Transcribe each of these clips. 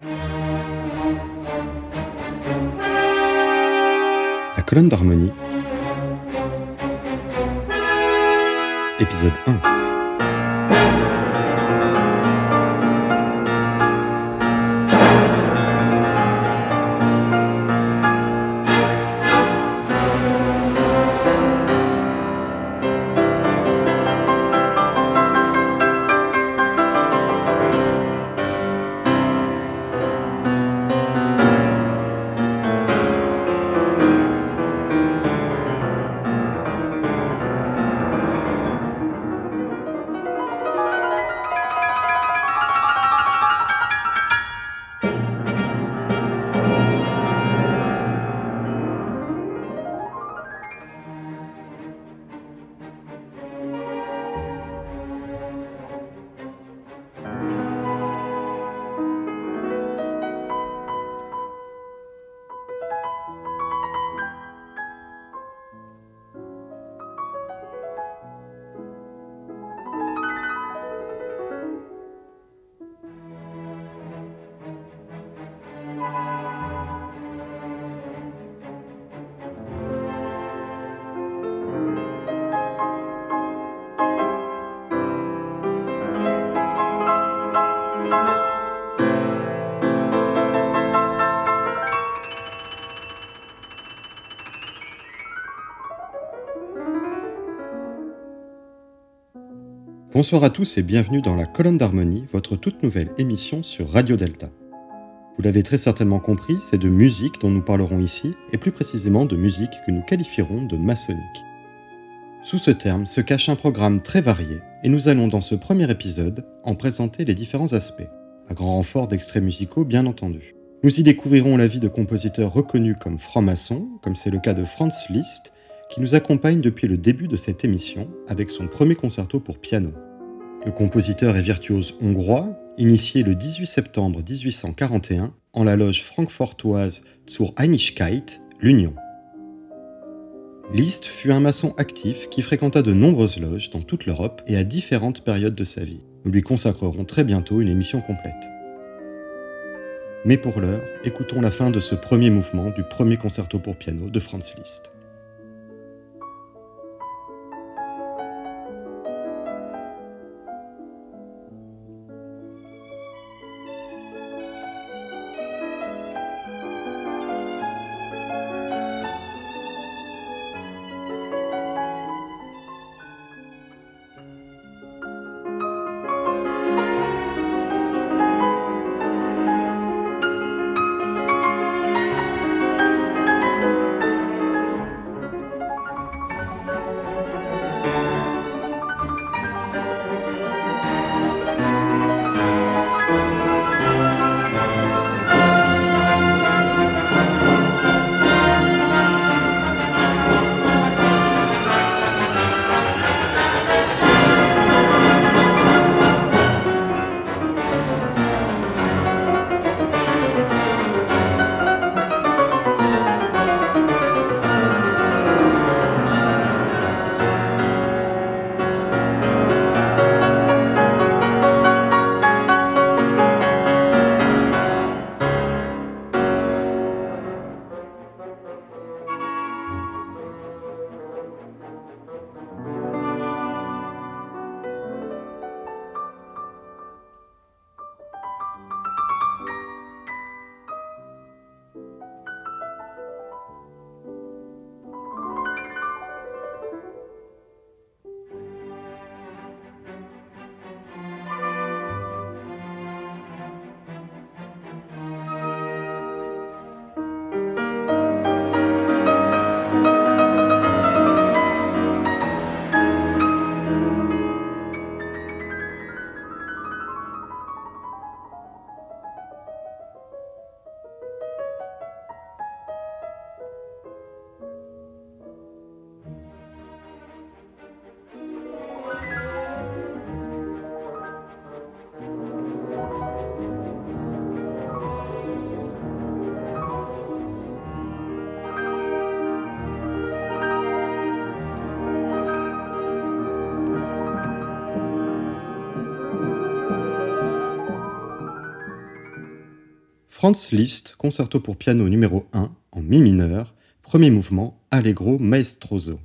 La colonne d'harmonie. Épisode 1. Bonsoir à tous et bienvenue dans la colonne d'harmonie, votre toute nouvelle émission sur Radio Delta. Vous l'avez très certainement compris, c'est de musique dont nous parlerons ici, et plus précisément de musique que nous qualifierons de maçonnique. Sous ce terme se cache un programme très varié, et nous allons dans ce premier épisode en présenter les différents aspects, à grand renfort d'extraits musicaux bien entendu. Nous y découvrirons la vie de compositeurs reconnus comme francs-maçons, comme c'est le cas de Franz Liszt, qui nous accompagne depuis le début de cette émission avec son premier concerto pour piano. Le compositeur et virtuose hongrois, initié le 18 septembre 1841 en la loge francfortoise zur Einigkeit, l'Union. Liszt fut un maçon actif qui fréquenta de nombreuses loges dans toute l'Europe et à différentes périodes de sa vie. Nous lui consacrerons très bientôt une émission complète. Mais pour l'heure, écoutons la fin de ce premier mouvement du premier concerto pour piano de Franz Liszt. Franz Liszt, concerto pour piano numéro 1 en mi mineur, premier mouvement, Allegro Maestroso.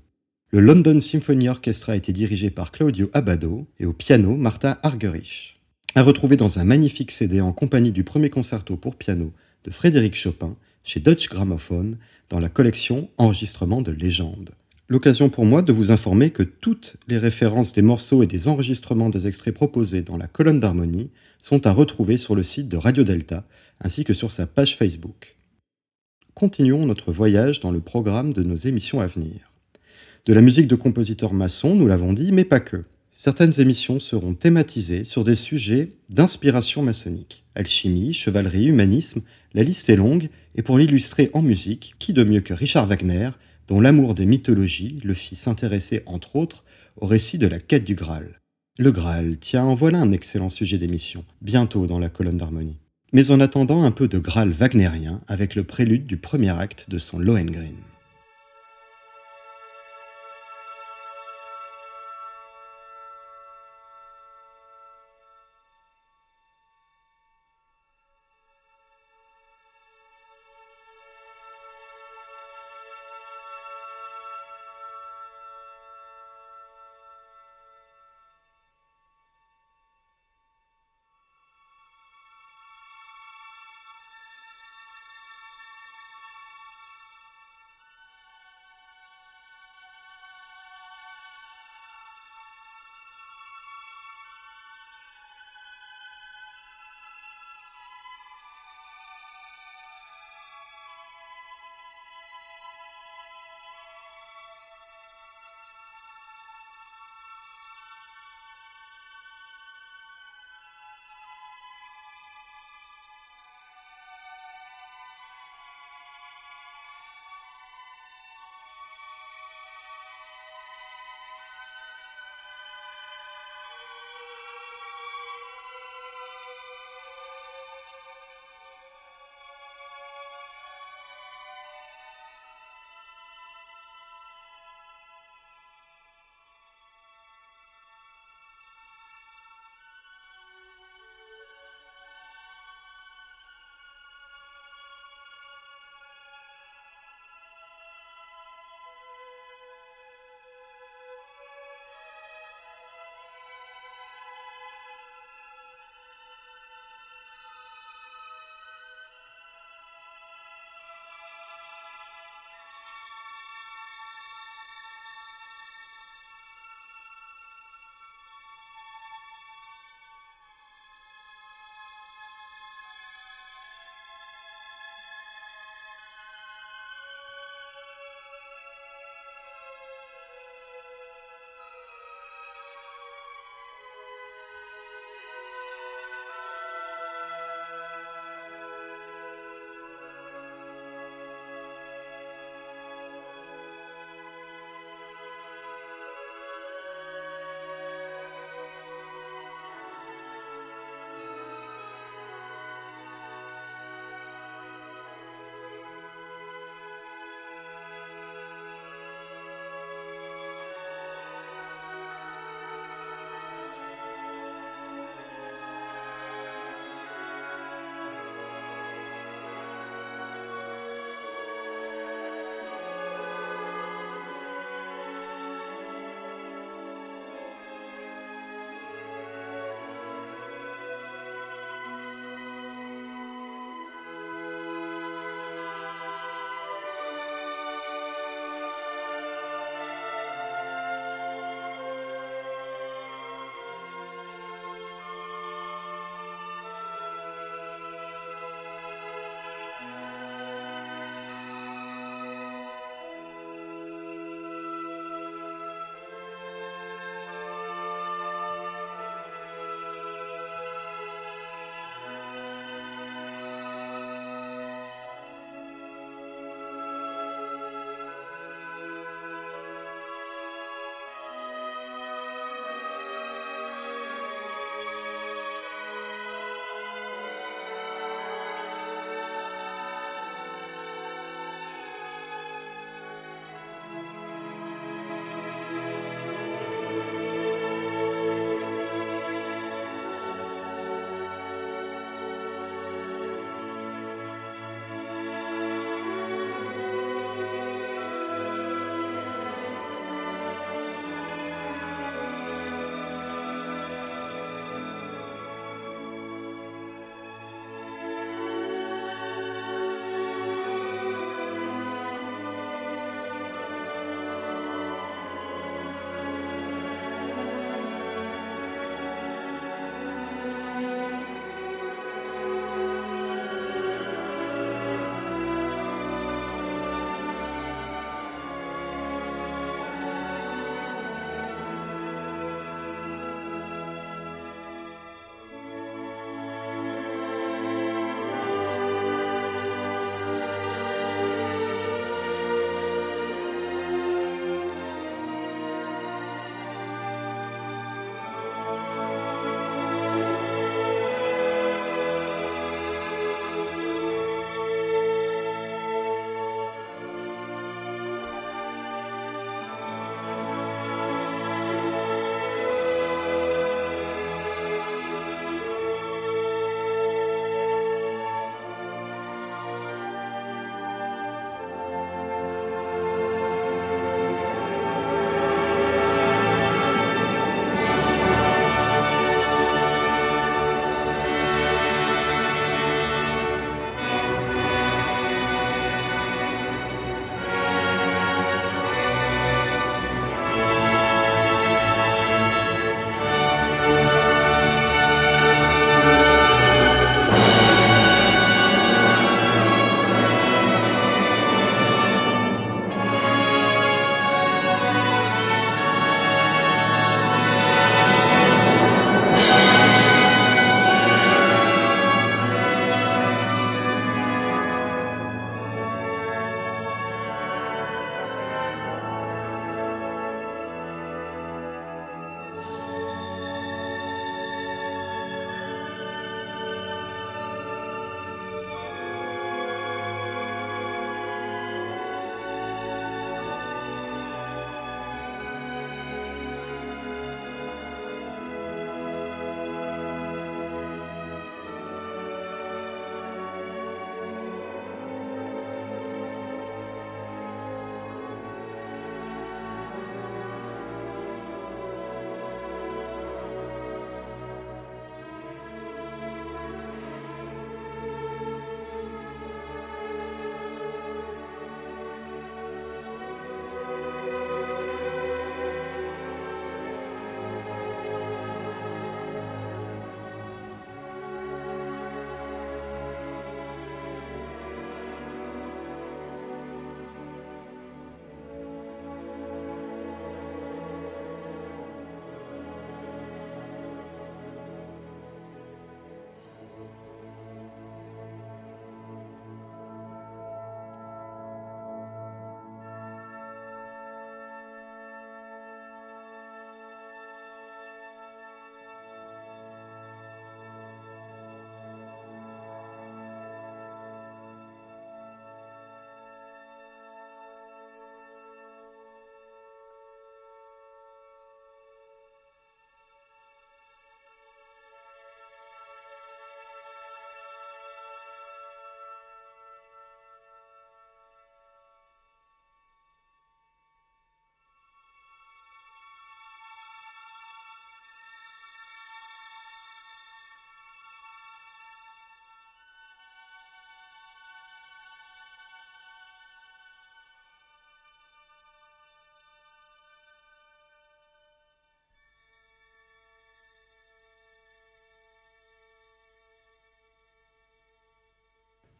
Le London Symphony Orchestra a été dirigé par Claudio Abbado et au piano Martha Argerich. À retrouver dans un magnifique CD en compagnie du premier concerto pour piano de Frédéric Chopin chez Deutsche Grammophon dans la collection Enregistrement de légende. L'occasion pour moi de vous informer que toutes les références des morceaux et des enregistrements des extraits proposés dans la colonne d'harmonie sont à retrouver sur le site de Radio Delta ainsi que sur sa page Facebook. Continuons notre voyage dans le programme de nos émissions à venir. De la musique de compositeurs maçons, nous l'avons dit, mais pas que. Certaines émissions seront thématisées sur des sujets d'inspiration maçonnique. Alchimie, chevalerie, humanisme, la liste est longue, et pour l'illustrer en musique, qui de mieux que Richard Wagner, dont l'amour des mythologies le fit s'intéresser entre autres au récit de la quête du Graal. Le Graal, tiens, en voilà un excellent sujet d'émission, bientôt dans la colonne d'harmonie. Mais en attendant un peu de Graal wagnérien avec le prélude du premier acte de son Lohengrin.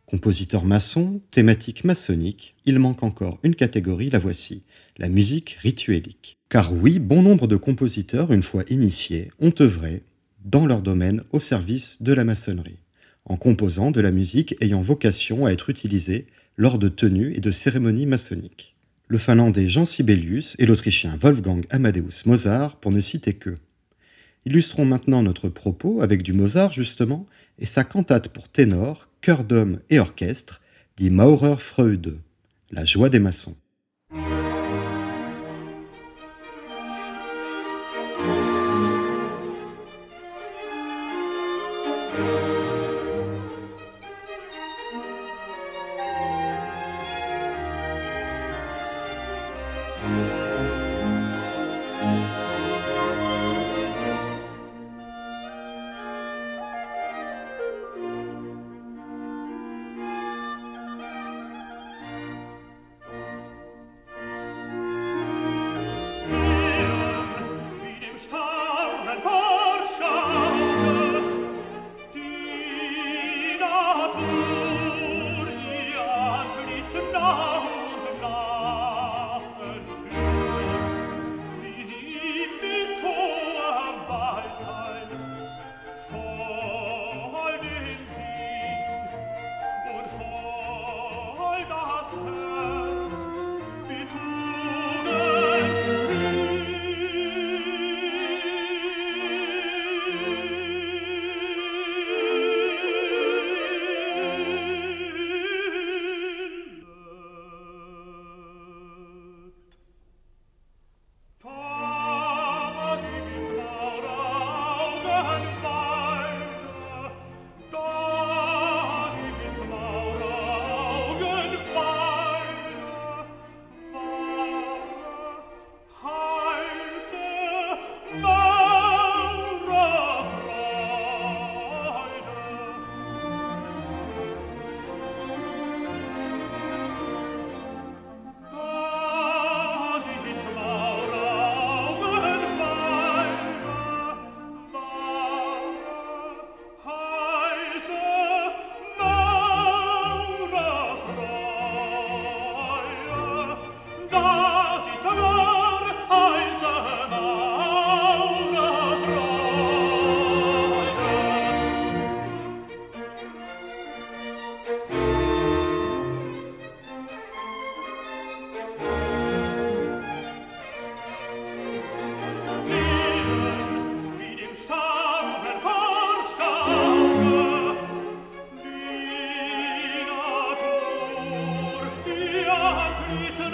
Compositeur maçon, thématique maçonnique, il manque encore une catégorie, la voici, la musique rituelique. Car oui, bon nombre de compositeurs, une fois initiés, ont œuvré dans leur domaine au service de la maçonnerie, en composant de la musique ayant vocation à être utilisée lors de tenues et de cérémonies maçonniques. Le finlandais Jean Sibelius et l'autrichien Wolfgang Amadeus Mozart, pour ne citer que. Illustrons maintenant notre propos avec du Mozart justement et sa cantate pour ténor, chœur d'homme et orchestre, dit Maurer Freud, la joie des maçons. Peter.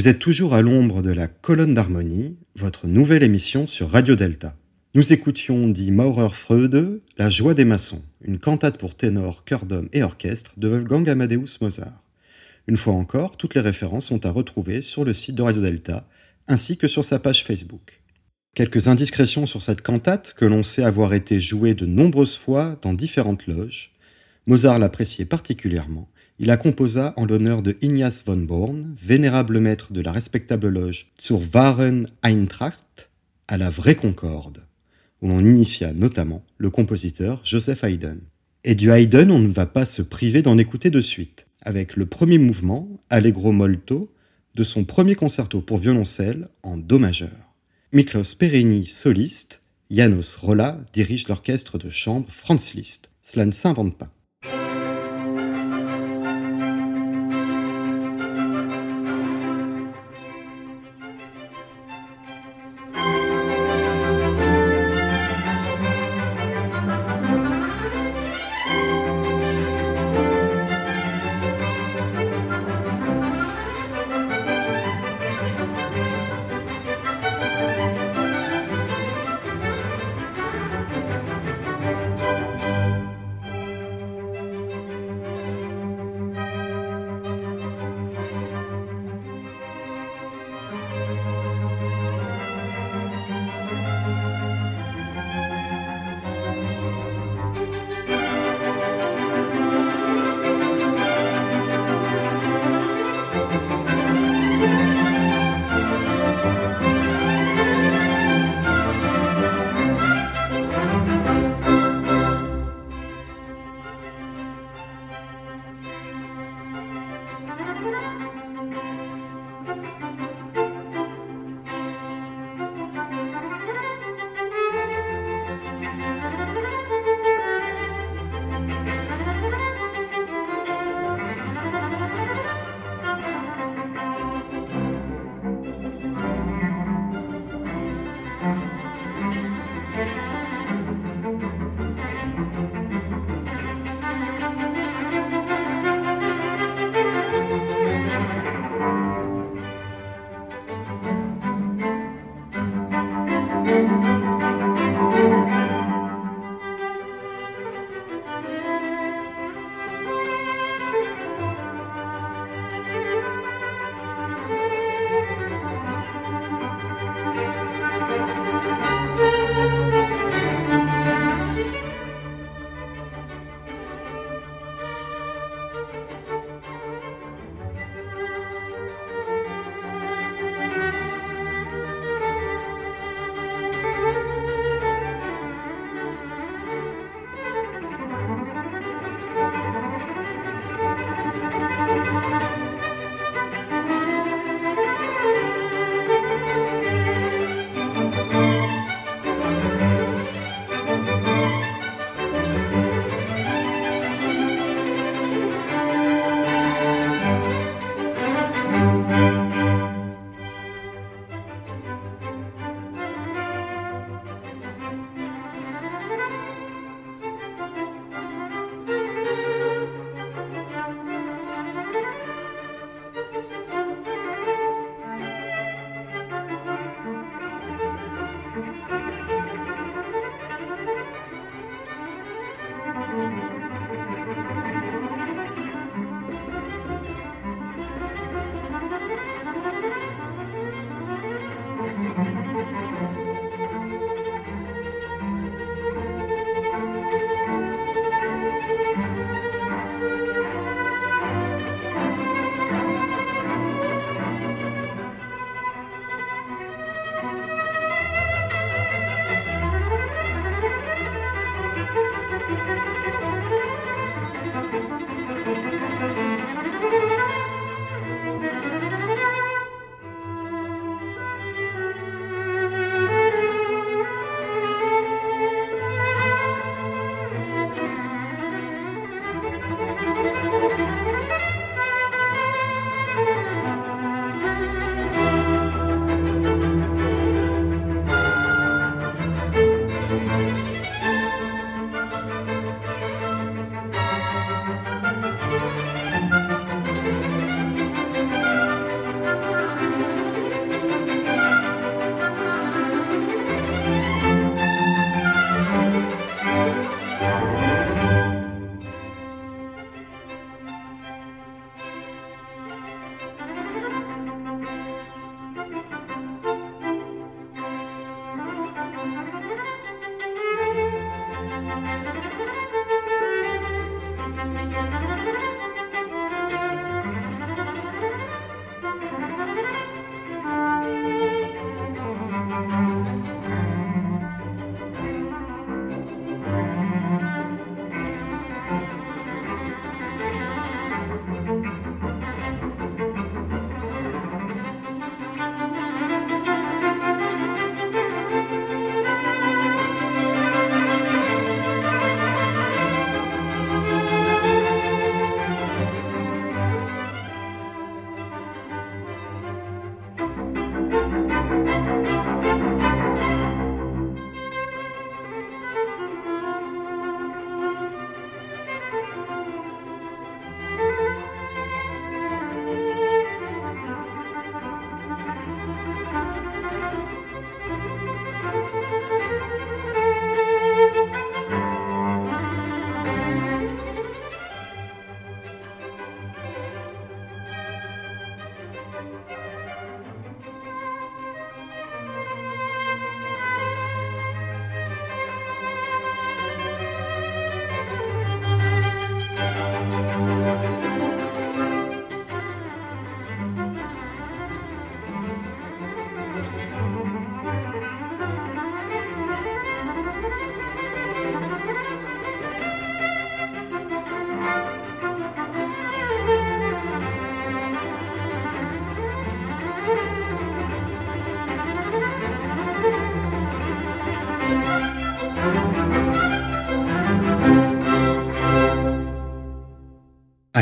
Vous êtes toujours à l'ombre de la colonne d'harmonie, votre nouvelle émission sur Radio Delta. Nous écoutions dit Maurer Freude, La joie des maçons, une cantate pour ténor, chœur d'homme et orchestre de Wolfgang Amadeus Mozart. Une fois encore, toutes les références sont à retrouver sur le site de Radio Delta, ainsi que sur sa page Facebook. Quelques indiscrétions sur cette cantate que l'on sait avoir été jouée de nombreuses fois dans différentes loges. Mozart l'appréciait particulièrement il la composa en l'honneur de Ignaz von Born, vénérable maître de la respectable loge Zur wahren Eintracht, à la vraie Concorde, où l'on initia notamment le compositeur Joseph Haydn. Et du Haydn, on ne va pas se priver d'en écouter de suite, avec le premier mouvement, Allegro molto, de son premier concerto pour violoncelle en Do majeur. Miklos Perini, soliste, Janos Rolla dirige l'orchestre de chambre Franz Liszt. Cela ne s'invente pas.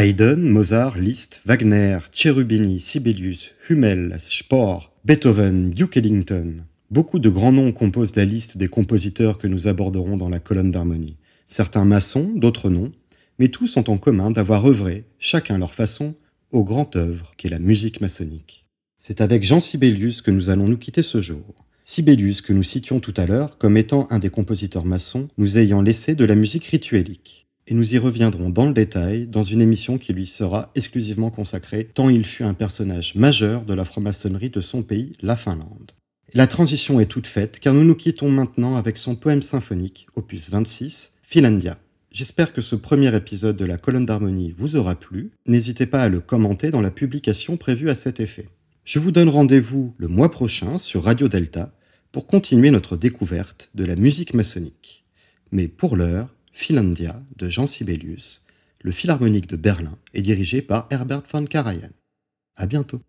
Haydn, Mozart, Liszt, Wagner, Cherubini, Sibelius, Hummel, Spohr, Beethoven, Duke Ellington. Beaucoup de grands noms composent la liste des compositeurs que nous aborderons dans la colonne d'harmonie. Certains maçons, d'autres non, mais tous ont en commun d'avoir œuvré, chacun leur façon, au grand œuvre qu'est la musique maçonnique. C'est avec Jean Sibelius que nous allons nous quitter ce jour. Sibelius, que nous citions tout à l'heure comme étant un des compositeurs maçons, nous ayant laissé de la musique rituelique et nous y reviendrons dans le détail dans une émission qui lui sera exclusivement consacrée, tant il fut un personnage majeur de la franc-maçonnerie de son pays, la Finlande. La transition est toute faite car nous nous quittons maintenant avec son poème symphonique, opus 26, Finlandia. J'espère que ce premier épisode de la colonne d'harmonie vous aura plu. N'hésitez pas à le commenter dans la publication prévue à cet effet. Je vous donne rendez-vous le mois prochain sur Radio Delta pour continuer notre découverte de la musique maçonnique. Mais pour l'heure, Finlandia de Jean Sibelius, le Philharmonique de Berlin est dirigé par Herbert von Karajan. À bientôt.